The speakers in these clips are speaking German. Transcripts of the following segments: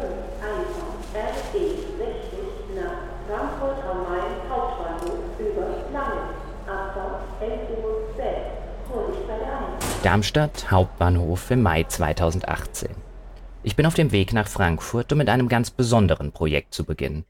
einfach RE 60 nach Frankfurt am Main Hauptbahnhof über Langen. Abfahrt 11 Uhr spät. Hol dich bei der ein. Darmstadt Hauptbahnhof im Mai 2018. Ich bin auf dem Weg nach Frankfurt, um mit einem ganz besonderen Projekt zu beginnen.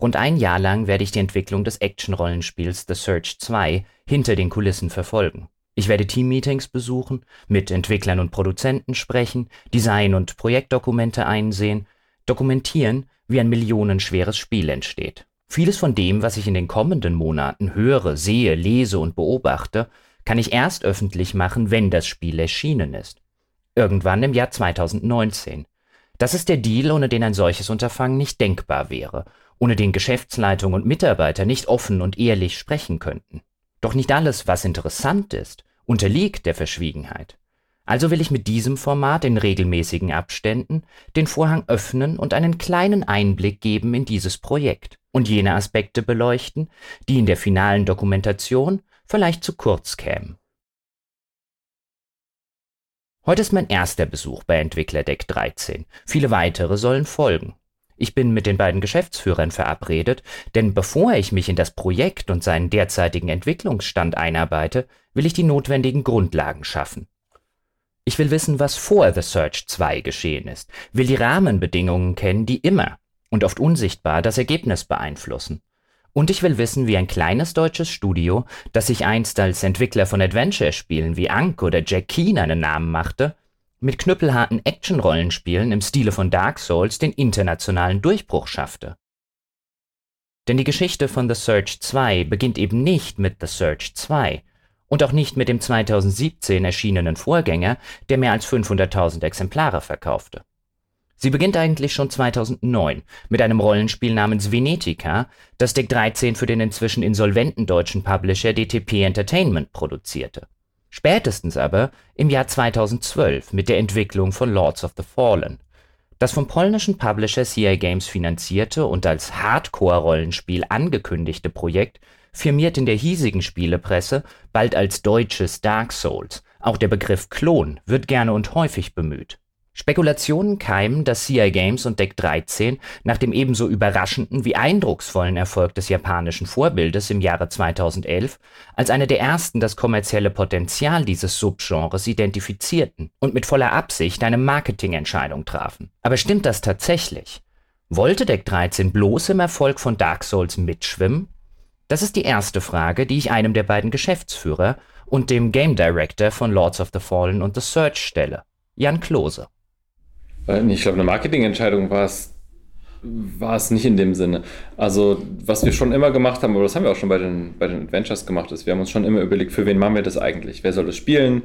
Rund ein Jahr lang werde ich die Entwicklung des Action-Rollenspiels The Search 2 hinter den Kulissen verfolgen. Ich werde Teammeetings besuchen, mit Entwicklern und Produzenten sprechen, Design- und Projektdokumente einsehen, dokumentieren, wie ein millionenschweres Spiel entsteht. Vieles von dem, was ich in den kommenden Monaten höre, sehe, lese und beobachte, kann ich erst öffentlich machen, wenn das Spiel erschienen ist. Irgendwann im Jahr 2019. Das ist der Deal, ohne den ein solches Unterfangen nicht denkbar wäre, ohne den Geschäftsleitung und Mitarbeiter nicht offen und ehrlich sprechen könnten. Doch nicht alles, was interessant ist, unterliegt der Verschwiegenheit. Also will ich mit diesem Format in regelmäßigen Abständen den Vorhang öffnen und einen kleinen Einblick geben in dieses Projekt und jene Aspekte beleuchten, die in der finalen Dokumentation vielleicht zu kurz kämen. Heute ist mein erster Besuch bei Entwicklerdeck 13. Viele weitere sollen folgen. Ich bin mit den beiden Geschäftsführern verabredet, denn bevor ich mich in das Projekt und seinen derzeitigen Entwicklungsstand einarbeite, will ich die notwendigen Grundlagen schaffen. Ich will wissen, was vor The Search 2 geschehen ist, will die Rahmenbedingungen kennen, die immer und oft unsichtbar das Ergebnis beeinflussen. Und ich will wissen, wie ein kleines deutsches Studio, das sich einst als Entwickler von Adventure-Spielen wie Ank oder Jack Keen einen Namen machte, mit knüppelharten Action-Rollenspielen im Stile von Dark Souls den internationalen Durchbruch schaffte. Denn die Geschichte von The Search 2 beginnt eben nicht mit The Search 2 und auch nicht mit dem 2017 erschienenen Vorgänger, der mehr als 500.000 Exemplare verkaufte. Sie beginnt eigentlich schon 2009 mit einem Rollenspiel namens Venetica, das Deck 13 für den inzwischen insolventen deutschen Publisher DTP Entertainment produzierte. Spätestens aber im Jahr 2012 mit der Entwicklung von Lords of the Fallen. Das vom polnischen Publisher CI Games finanzierte und als Hardcore-Rollenspiel angekündigte Projekt firmiert in der hiesigen Spielepresse bald als deutsches Dark Souls. Auch der Begriff Klon wird gerne und häufig bemüht Spekulationen keimen, dass CI Games und Deck 13 nach dem ebenso überraschenden wie eindrucksvollen Erfolg des japanischen Vorbildes im Jahre 2011 als eine der ersten das kommerzielle Potenzial dieses Subgenres identifizierten und mit voller Absicht eine Marketingentscheidung trafen. Aber stimmt das tatsächlich? Wollte Deck 13 bloß im Erfolg von Dark Souls mitschwimmen? Das ist die erste Frage, die ich einem der beiden Geschäftsführer und dem Game Director von Lords of the Fallen und The Search stelle, Jan Klose. Äh, ich glaube, eine Marketingentscheidung war es war es nicht in dem Sinne. Also, was wir schon immer gemacht haben, aber das haben wir auch schon bei den, bei den Adventures gemacht, ist, wir haben uns schon immer überlegt, für wen machen wir das eigentlich? Wer soll es spielen?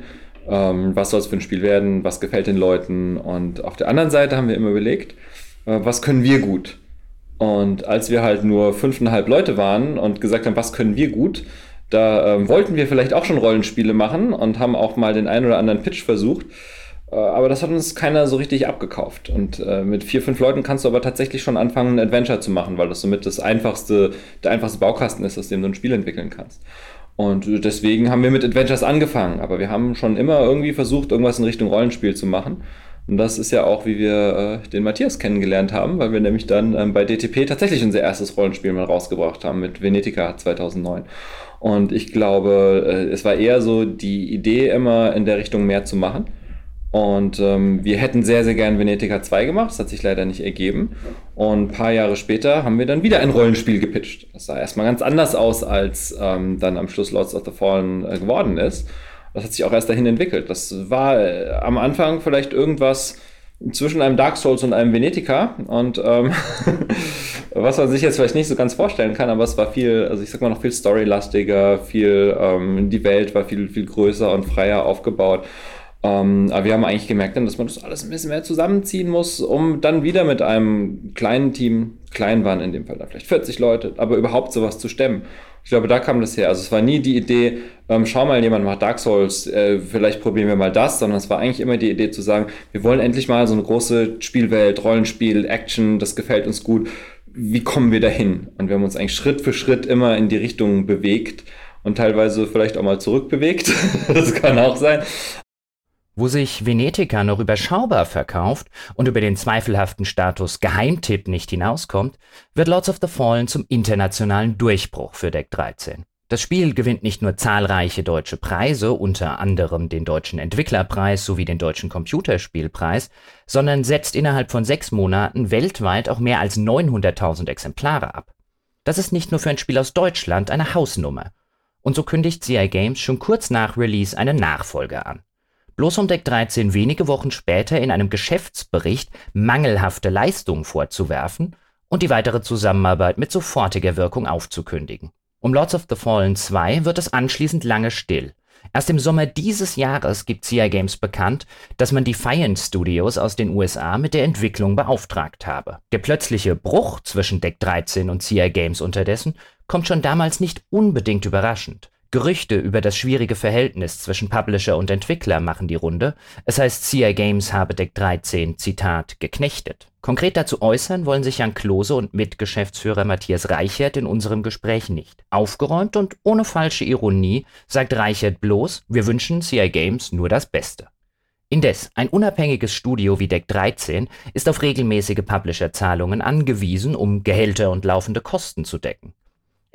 Ähm, was soll es für ein Spiel werden? Was gefällt den Leuten? Und auf der anderen Seite haben wir immer überlegt, äh, was können wir gut? Und als wir halt nur fünfeinhalb Leute waren und gesagt haben, was können wir gut, da ähm, wollten wir vielleicht auch schon Rollenspiele machen und haben auch mal den einen oder anderen Pitch versucht. Äh, aber das hat uns keiner so richtig abgekauft. Und äh, mit vier, fünf Leuten kannst du aber tatsächlich schon anfangen, ein Adventure zu machen, weil das somit das einfachste, der einfachste Baukasten ist, aus dem du ein Spiel entwickeln kannst. Und deswegen haben wir mit Adventures angefangen, aber wir haben schon immer irgendwie versucht, irgendwas in Richtung Rollenspiel zu machen. Und das ist ja auch, wie wir äh, den Matthias kennengelernt haben, weil wir nämlich dann ähm, bei DTP tatsächlich unser erstes Rollenspiel mal rausgebracht haben mit Venetica 2009. Und ich glaube, äh, es war eher so die Idee immer in der Richtung mehr zu machen und ähm, wir hätten sehr, sehr gern Venetica 2 gemacht. Das hat sich leider nicht ergeben. Und ein paar Jahre später haben wir dann wieder ein Rollenspiel gepitcht. Das sah erstmal ganz anders aus, als ähm, dann am Schluss Lords of the Fallen äh, geworden ist. Das hat sich auch erst dahin entwickelt. Das war äh, am Anfang vielleicht irgendwas zwischen einem Dark Souls und einem Venetica. Und ähm, was man sich jetzt vielleicht nicht so ganz vorstellen kann, aber es war viel, also ich sag mal noch viel storylastiger, viel, ähm, die Welt war viel, viel größer und freier aufgebaut. Ähm, aber wir haben eigentlich gemerkt, dass man das alles ein bisschen mehr zusammenziehen muss, um dann wieder mit einem kleinen Team, klein waren in dem Fall da vielleicht 40 Leute, aber überhaupt sowas zu stemmen. Ich glaube, da kam das her. Also es war nie die Idee, ähm, schau mal, jemand macht Dark Souls, äh, vielleicht probieren wir mal das, sondern es war eigentlich immer die Idee zu sagen, wir wollen endlich mal so eine große Spielwelt, Rollenspiel, Action, das gefällt uns gut. Wie kommen wir dahin? Und wir haben uns eigentlich Schritt für Schritt immer in die Richtung bewegt und teilweise vielleicht auch mal zurückbewegt. das kann auch sein. Wo sich Venetica noch überschaubar verkauft und über den zweifelhaften Status Geheimtipp nicht hinauskommt, wird Lords of the Fallen zum internationalen Durchbruch für Deck 13. Das Spiel gewinnt nicht nur zahlreiche deutsche Preise, unter anderem den Deutschen Entwicklerpreis sowie den Deutschen Computerspielpreis, sondern setzt innerhalb von sechs Monaten weltweit auch mehr als 900.000 Exemplare ab. Das ist nicht nur für ein Spiel aus Deutschland eine Hausnummer. Und so kündigt CI Games schon kurz nach Release eine Nachfolge an. Bloß um Deck 13 wenige Wochen später in einem Geschäftsbericht mangelhafte Leistungen vorzuwerfen und die weitere Zusammenarbeit mit sofortiger Wirkung aufzukündigen. Um Lords of the Fallen 2 wird es anschließend lange still. Erst im Sommer dieses Jahres gibt CI Games bekannt, dass man die Fiant Studios aus den USA mit der Entwicklung beauftragt habe. Der plötzliche Bruch zwischen Deck 13 und CI Games unterdessen kommt schon damals nicht unbedingt überraschend. Gerüchte über das schwierige Verhältnis zwischen Publisher und Entwickler machen die Runde. Es heißt, CI Games habe Deck 13, Zitat, geknechtet. Konkret dazu äußern wollen sich Jan Klose und Mitgeschäftsführer Matthias Reichert in unserem Gespräch nicht. Aufgeräumt und ohne falsche Ironie sagt Reichert bloß, wir wünschen CI Games nur das Beste. Indes, ein unabhängiges Studio wie Deck 13 ist auf regelmäßige Publisher-Zahlungen angewiesen, um Gehälter und laufende Kosten zu decken.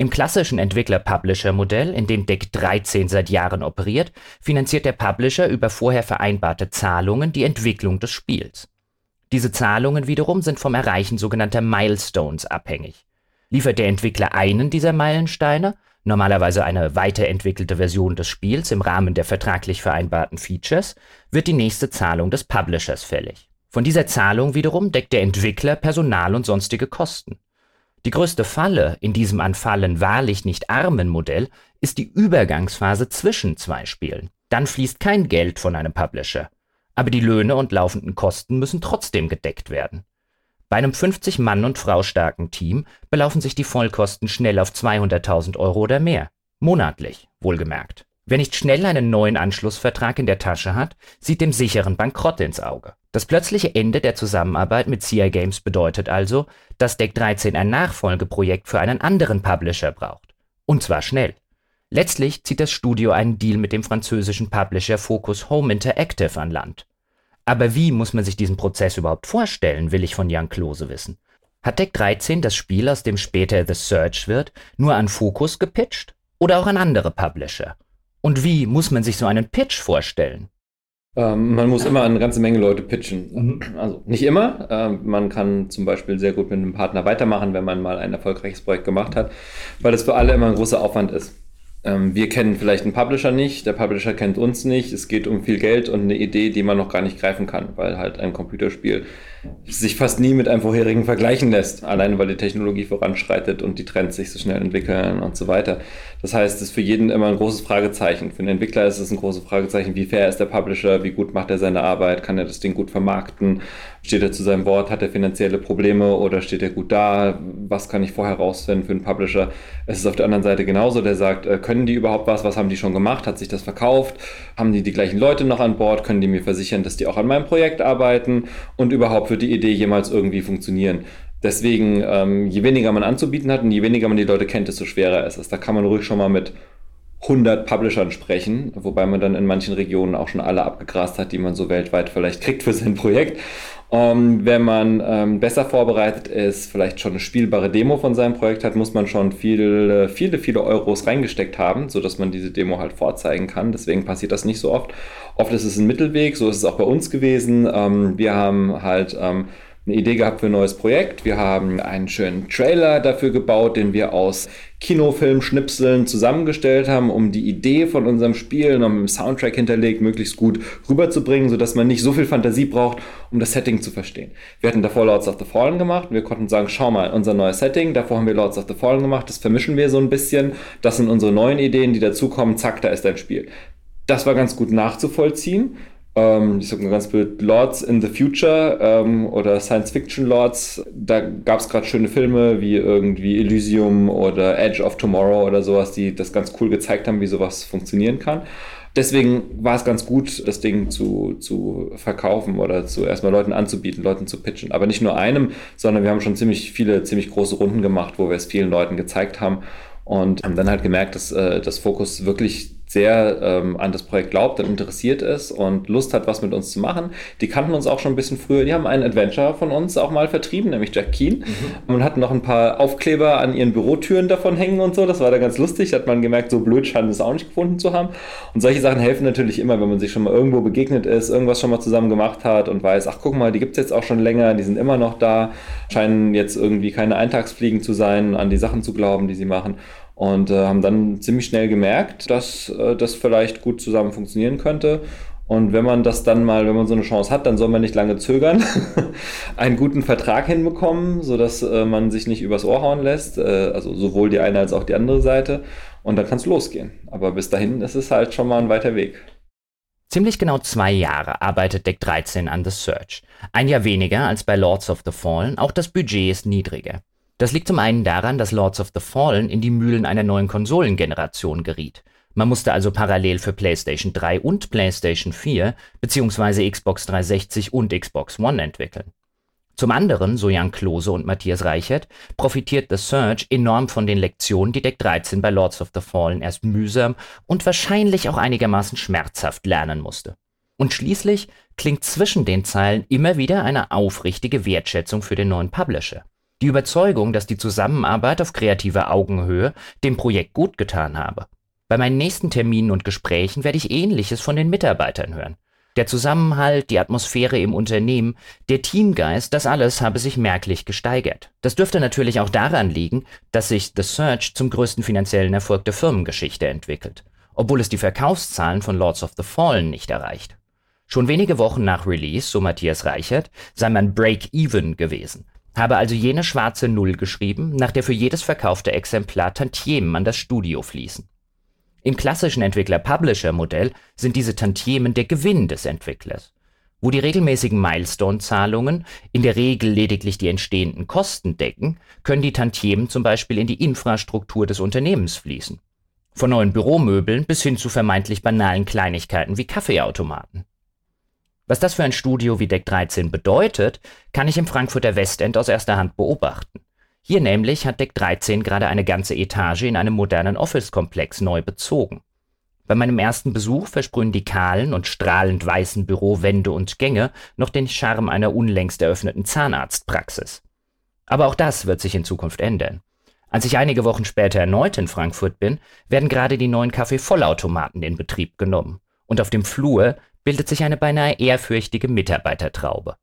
Im klassischen Entwickler-Publisher-Modell, in dem Deck 13 seit Jahren operiert, finanziert der Publisher über vorher vereinbarte Zahlungen die Entwicklung des Spiels. Diese Zahlungen wiederum sind vom Erreichen sogenannter Milestones abhängig. Liefert der Entwickler einen dieser Meilensteine, normalerweise eine weiterentwickelte Version des Spiels im Rahmen der vertraglich vereinbarten Features, wird die nächste Zahlung des Publishers fällig. Von dieser Zahlung wiederum deckt der Entwickler Personal und sonstige Kosten. Die größte Falle in diesem an Fallen wahrlich nicht armen Modell ist die Übergangsphase zwischen zwei Spielen. Dann fließt kein Geld von einem Publisher. Aber die Löhne und laufenden Kosten müssen trotzdem gedeckt werden. Bei einem 50 Mann und Frau starken Team belaufen sich die Vollkosten schnell auf 200.000 Euro oder mehr. Monatlich, wohlgemerkt. Wer nicht schnell einen neuen Anschlussvertrag in der Tasche hat, sieht dem sicheren Bankrott ins Auge. Das plötzliche Ende der Zusammenarbeit mit CI Games bedeutet also, dass Deck 13 ein Nachfolgeprojekt für einen anderen Publisher braucht. Und zwar schnell. Letztlich zieht das Studio einen Deal mit dem französischen Publisher Focus Home Interactive an Land. Aber wie muss man sich diesen Prozess überhaupt vorstellen, will ich von Jan Klose wissen. Hat Deck 13 das Spiel, aus dem später The Search wird, nur an Focus gepitcht? Oder auch an andere Publisher? Und wie muss man sich so einen Pitch vorstellen? Ähm, man muss immer eine ganze Menge Leute pitchen. Mhm. Also nicht immer. Ähm, man kann zum Beispiel sehr gut mit einem Partner weitermachen, wenn man mal ein erfolgreiches Projekt gemacht hat, weil es für alle immer ein großer Aufwand ist. Ähm, wir kennen vielleicht einen Publisher nicht, der Publisher kennt uns nicht. Es geht um viel Geld und eine Idee, die man noch gar nicht greifen kann, weil halt ein Computerspiel sich fast nie mit einem vorherigen vergleichen lässt, allein weil die Technologie voranschreitet und die Trends sich so schnell entwickeln und so weiter. Das heißt, es ist für jeden immer ein großes Fragezeichen. Für den Entwickler ist es ein großes Fragezeichen, wie fair ist der Publisher, wie gut macht er seine Arbeit, kann er das Ding gut vermarkten, steht er zu seinem Wort, hat er finanzielle Probleme oder steht er gut da, was kann ich vorher rausfinden für einen Publisher. Es ist auf der anderen Seite genauso, der sagt, äh, können die überhaupt was, was haben die schon gemacht, hat sich das verkauft, haben die die gleichen Leute noch an Bord, können die mir versichern, dass die auch an meinem Projekt arbeiten und überhaupt wird die Idee jemals irgendwie funktionieren. Deswegen, ähm, je weniger man anzubieten hat und je weniger man die Leute kennt, desto schwerer ist es. Da kann man ruhig schon mal mit 100 Publishern sprechen, wobei man dann in manchen Regionen auch schon alle abgegrast hat, die man so weltweit vielleicht kriegt für sein Projekt. Ähm, wenn man ähm, besser vorbereitet ist, vielleicht schon eine spielbare Demo von seinem Projekt hat, muss man schon viele, viele, viele Euros reingesteckt haben, sodass man diese Demo halt vorzeigen kann. Deswegen passiert das nicht so oft. Oft ist es ein Mittelweg, so ist es auch bei uns gewesen. Ähm, wir haben halt ähm, eine Idee gehabt für ein neues Projekt. Wir haben einen schönen Trailer dafür gebaut, den wir aus Kinofilmschnipseln zusammengestellt haben, um die Idee von unserem Spiel noch mit dem Soundtrack hinterlegt möglichst gut rüberzubringen, sodass man nicht so viel Fantasie braucht, um das Setting zu verstehen. Wir hatten davor Lords of the Fallen gemacht und wir konnten sagen, schau mal, unser neues Setting, davor haben wir Lords of the Fallen gemacht, das vermischen wir so ein bisschen, das sind unsere neuen Ideen, die dazukommen, zack, da ist dein Spiel. Das war ganz gut nachzuvollziehen ähm, ich sag mal ganz blöd, Lords in the Future ähm, oder Science Fiction Lords. Da gab es gerade schöne Filme wie irgendwie Elysium oder Edge of Tomorrow oder sowas, die das ganz cool gezeigt haben, wie sowas funktionieren kann. Deswegen war es ganz gut, das Ding zu, zu verkaufen oder zu erstmal Leuten anzubieten, Leuten zu pitchen. Aber nicht nur einem, sondern wir haben schon ziemlich viele, ziemlich große Runden gemacht, wo wir es vielen Leuten gezeigt haben und haben dann halt gemerkt, dass äh, das Fokus wirklich sehr ähm, an das Projekt glaubt und interessiert ist und Lust hat, was mit uns zu machen. Die kannten uns auch schon ein bisschen früher. Die haben einen Adventure von uns auch mal vertrieben, nämlich Jack Keen. Mhm. Und hatten noch ein paar Aufkleber an ihren Bürotüren davon hängen und so. Das war da ganz lustig. Da hat man gemerkt, so blöd scheint es auch nicht gefunden zu haben. Und solche Sachen helfen natürlich immer, wenn man sich schon mal irgendwo begegnet ist, irgendwas schon mal zusammen gemacht hat und weiß, ach guck mal, die gibt es jetzt auch schon länger, die sind immer noch da, scheinen jetzt irgendwie keine Eintagsfliegen zu sein, an die Sachen zu glauben, die sie machen und äh, haben dann ziemlich schnell gemerkt, dass äh, das vielleicht gut zusammen funktionieren könnte. Und wenn man das dann mal, wenn man so eine Chance hat, dann soll man nicht lange zögern, einen guten Vertrag hinbekommen, sodass äh, man sich nicht übers Ohr hauen lässt, äh, also sowohl die eine als auch die andere Seite. Und dann kann es losgehen. Aber bis dahin ist es halt schon mal ein weiter Weg. Ziemlich genau zwei Jahre arbeitet Deck 13 an The Search. Ein Jahr weniger als bei Lords of the Fallen, auch das Budget ist niedriger. Das liegt zum einen daran, dass Lords of the Fallen in die Mühlen einer neuen Konsolengeneration geriet. Man musste also parallel für PlayStation 3 und PlayStation 4 bzw. Xbox 360 und Xbox One entwickeln. Zum anderen, so Jan Klose und Matthias Reichert, profitiert The Surge enorm von den Lektionen, die Deck 13 bei Lords of the Fallen erst mühsam und wahrscheinlich auch einigermaßen schmerzhaft lernen musste. Und schließlich klingt zwischen den Zeilen immer wieder eine aufrichtige Wertschätzung für den neuen Publisher. Die Überzeugung, dass die Zusammenarbeit auf kreativer Augenhöhe dem Projekt gut getan habe. Bei meinen nächsten Terminen und Gesprächen werde ich Ähnliches von den Mitarbeitern hören. Der Zusammenhalt, die Atmosphäre im Unternehmen, der Teamgeist, das alles habe sich merklich gesteigert. Das dürfte natürlich auch daran liegen, dass sich The Search zum größten finanziellen Erfolg der Firmengeschichte entwickelt, obwohl es die Verkaufszahlen von Lords of the Fallen nicht erreicht. Schon wenige Wochen nach Release, so Matthias Reichert, sei man Break-Even gewesen, habe also jene schwarze Null geschrieben, nach der für jedes verkaufte Exemplar Tantiemen an das Studio fließen. Im klassischen Entwickler-Publisher-Modell sind diese Tantiemen der Gewinn des Entwicklers. Wo die regelmäßigen Milestone-Zahlungen in der Regel lediglich die entstehenden Kosten decken, können die Tantiemen zum Beispiel in die Infrastruktur des Unternehmens fließen. Von neuen Büromöbeln bis hin zu vermeintlich banalen Kleinigkeiten wie Kaffeeautomaten. Was das für ein Studio wie Deck 13 bedeutet, kann ich im Frankfurter Westend aus erster Hand beobachten. Hier nämlich hat Deck 13 gerade eine ganze Etage in einem modernen Office-Komplex neu bezogen. Bei meinem ersten Besuch versprühen die kahlen und strahlend weißen Bürowände und Gänge noch den Charme einer unlängst eröffneten Zahnarztpraxis. Aber auch das wird sich in Zukunft ändern. Als ich einige Wochen später erneut in Frankfurt bin, werden gerade die neuen Kaffeevollautomaten in Betrieb genommen. Und auf dem Flur bildet sich eine beinahe ehrfürchtige Mitarbeitertraube.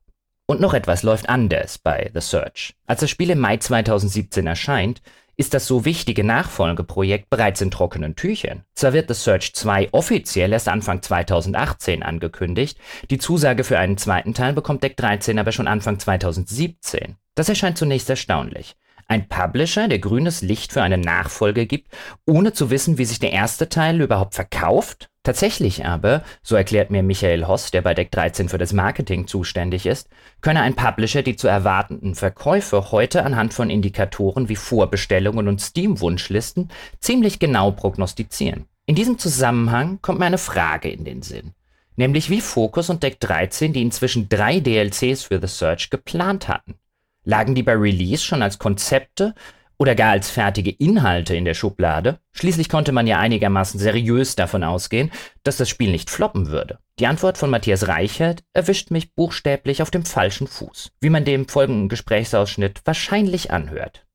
Und noch etwas läuft anders bei The Search. Als das Spiel im Mai 2017 erscheint, ist das so wichtige Nachfolgeprojekt bereits in trockenen Tüchern. Zwar wird The Search 2 offiziell erst Anfang 2018 angekündigt, die Zusage für einen zweiten Teil bekommt Deck 13 aber schon Anfang 2017. Das erscheint zunächst erstaunlich. Ein Publisher, der grünes Licht für eine Nachfolge gibt, ohne zu wissen, wie sich der erste Teil überhaupt verkauft? Tatsächlich aber, so erklärt mir Michael Hoss, der bei Deck 13 für das Marketing zuständig ist, könne ein Publisher die zu erwartenden Verkäufe heute anhand von Indikatoren wie Vorbestellungen und Steam-Wunschlisten ziemlich genau prognostizieren. In diesem Zusammenhang kommt mir eine Frage in den Sinn. Nämlich wie Focus und Deck 13 die inzwischen drei DLCs für The Search geplant hatten. Lagen die bei Release schon als Konzepte oder gar als fertige Inhalte in der Schublade? Schließlich konnte man ja einigermaßen seriös davon ausgehen, dass das Spiel nicht floppen würde. Die Antwort von Matthias Reichert erwischt mich buchstäblich auf dem falschen Fuß, wie man dem folgenden Gesprächsausschnitt wahrscheinlich anhört.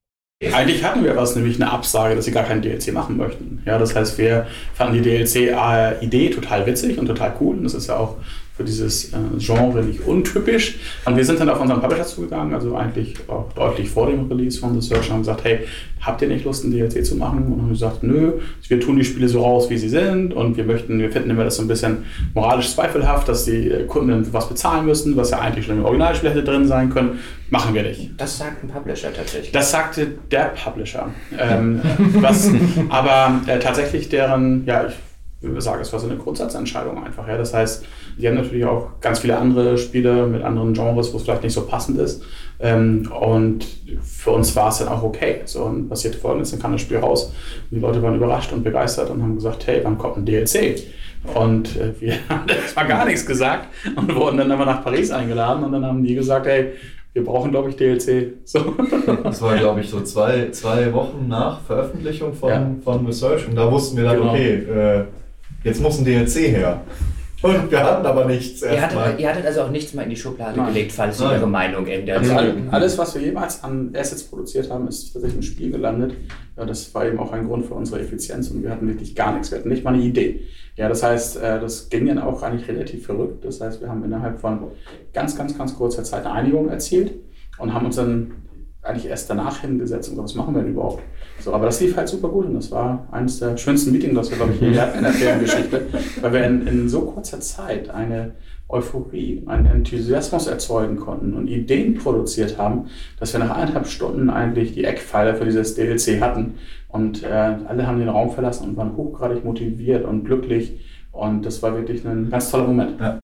Eigentlich hatten wir was, nämlich eine Absage, dass sie gar keinen DLC machen möchten. Ja, das heißt, wir fanden die DLC-Idee total witzig und total cool. Und das ist ja auch für dieses äh, Genre nicht untypisch. Und wir sind dann auf unseren Publisher zugegangen, also eigentlich auch deutlich vor dem Release von The Search und haben gesagt, hey, habt ihr nicht Lust, ein DLC zu machen? Und haben gesagt, nö, wir tun die Spiele so raus, wie sie sind und wir möchten, wir finden immer das so ein bisschen moralisch zweifelhaft, dass die Kunden was bezahlen müssen, was ja eigentlich schon im Originalspiel hätte drin sein können. Machen wir nicht. Das sagt ein Publisher tatsächlich. Das sagte der Publisher. ähm, was aber äh, tatsächlich deren, ja, ich würde sagen, es war so eine Grundsatzentscheidung einfach. Ja. Das heißt, die haben natürlich auch ganz viele andere Spiele mit anderen Genres, wo es vielleicht nicht so passend ist. Ähm, und für uns war es dann auch okay. So, und passiert folgendes, dann kam das Spiel raus. Und die Leute waren überrascht und begeistert und haben gesagt, hey, wann kommt ein DLC? Und äh, wir haben zwar gar nichts gesagt und wurden dann aber nach Paris eingeladen und dann haben die gesagt, hey, wir brauchen, glaube ich, DLC. So. Das war, glaube ich, so zwei, zwei Wochen nach Veröffentlichung von, ja. von Research und da wussten wir dann, genau. okay, äh, jetzt muss ein DLC her. Und wir hatten aber nichts Ihr hattet, erstmal. ihr hattet also auch nichts mal in die Schublade Nein. gelegt, falls ihr Nein. eure Meinung ändert. Also all- alles, was wir jemals an Assets produziert haben, ist tatsächlich im Spiel gelandet. Ja, das war eben auch ein Grund für unsere Effizienz und wir hatten wirklich gar nichts. Wir hatten nicht mal eine Idee. Ja, das heißt, äh, das ging dann auch eigentlich relativ verrückt. Das heißt, wir haben innerhalb von ganz, ganz, ganz kurzer Zeit eine Einigung erzielt und haben uns dann eigentlich erst danach hingesetzt und gesagt, was machen wir denn überhaupt? So, aber das lief halt super gut und das war eines der schönsten Meetings, das wir, glaube ich, je hatten in der Firmengeschichte, weil wir in, in so kurzer Zeit eine Euphorie, einen Enthusiasmus erzeugen konnten und Ideen produziert haben, dass wir nach eineinhalb Stunden eigentlich die Eckpfeiler für dieses DLC hatten. Und äh, alle haben den Raum verlassen und waren hochgradig motiviert und glücklich. Und das war wirklich ein ganz toller Moment.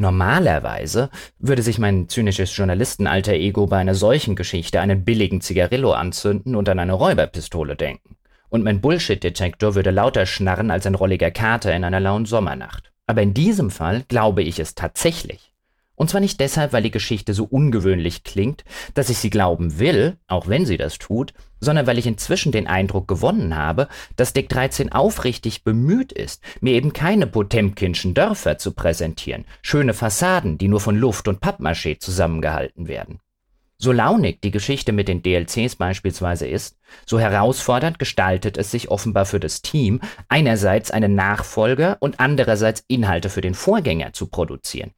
Normalerweise würde sich mein zynisches Journalistenalter Ego bei einer solchen Geschichte einen billigen Zigarillo anzünden und an eine Räuberpistole denken. Und mein Bullshit-Detektor würde lauter schnarren als ein rolliger Kater in einer lauen Sommernacht. Aber in diesem Fall glaube ich es tatsächlich. Und zwar nicht deshalb, weil die Geschichte so ungewöhnlich klingt, dass ich sie glauben will, auch wenn sie das tut, sondern weil ich inzwischen den Eindruck gewonnen habe, dass Deck 13 aufrichtig bemüht ist, mir eben keine Potemkinschen Dörfer zu präsentieren, schöne Fassaden, die nur von Luft und Pappmaché zusammengehalten werden. So launig die Geschichte mit den DLCs beispielsweise ist, so herausfordernd gestaltet es sich offenbar für das Team, einerseits einen Nachfolger und andererseits Inhalte für den Vorgänger zu produzieren.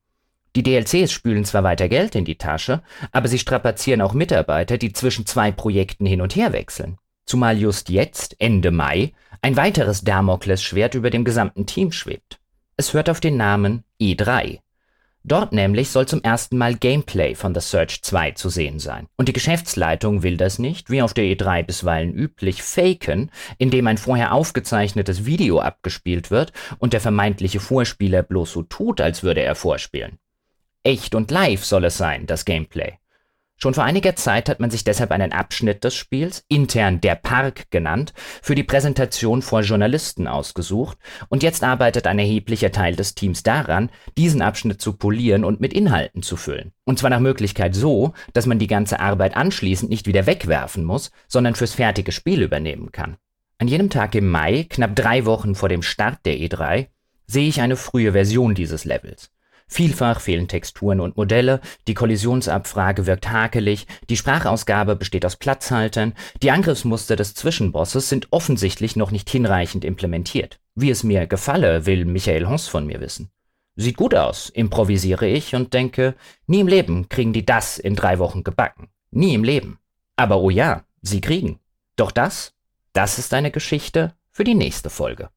Die DLCs spülen zwar weiter Geld in die Tasche, aber sie strapazieren auch Mitarbeiter, die zwischen zwei Projekten hin und her wechseln. Zumal just jetzt, Ende Mai, ein weiteres Damoklesschwert über dem gesamten Team schwebt. Es hört auf den Namen E3. Dort nämlich soll zum ersten Mal Gameplay von The Search 2 zu sehen sein. Und die Geschäftsleitung will das nicht, wie auf der E3 bisweilen üblich, faken, indem ein vorher aufgezeichnetes Video abgespielt wird und der vermeintliche Vorspieler bloß so tut, als würde er vorspielen. Echt und live soll es sein, das Gameplay. Schon vor einiger Zeit hat man sich deshalb einen Abschnitt des Spiels, intern der Park genannt, für die Präsentation vor Journalisten ausgesucht und jetzt arbeitet ein erheblicher Teil des Teams daran, diesen Abschnitt zu polieren und mit Inhalten zu füllen. Und zwar nach Möglichkeit so, dass man die ganze Arbeit anschließend nicht wieder wegwerfen muss, sondern fürs fertige Spiel übernehmen kann. An jenem Tag im Mai, knapp drei Wochen vor dem Start der E3, sehe ich eine frühe Version dieses Levels. Vielfach fehlen Texturen und Modelle, die Kollisionsabfrage wirkt hakelig, die Sprachausgabe besteht aus Platzhaltern, die Angriffsmuster des Zwischenbosses sind offensichtlich noch nicht hinreichend implementiert. Wie es mir gefalle, will Michael Hons von mir wissen. Sieht gut aus, improvisiere ich und denke, nie im Leben kriegen die das in drei Wochen gebacken. Nie im Leben. Aber oh ja, sie kriegen. Doch das, das ist eine Geschichte für die nächste Folge.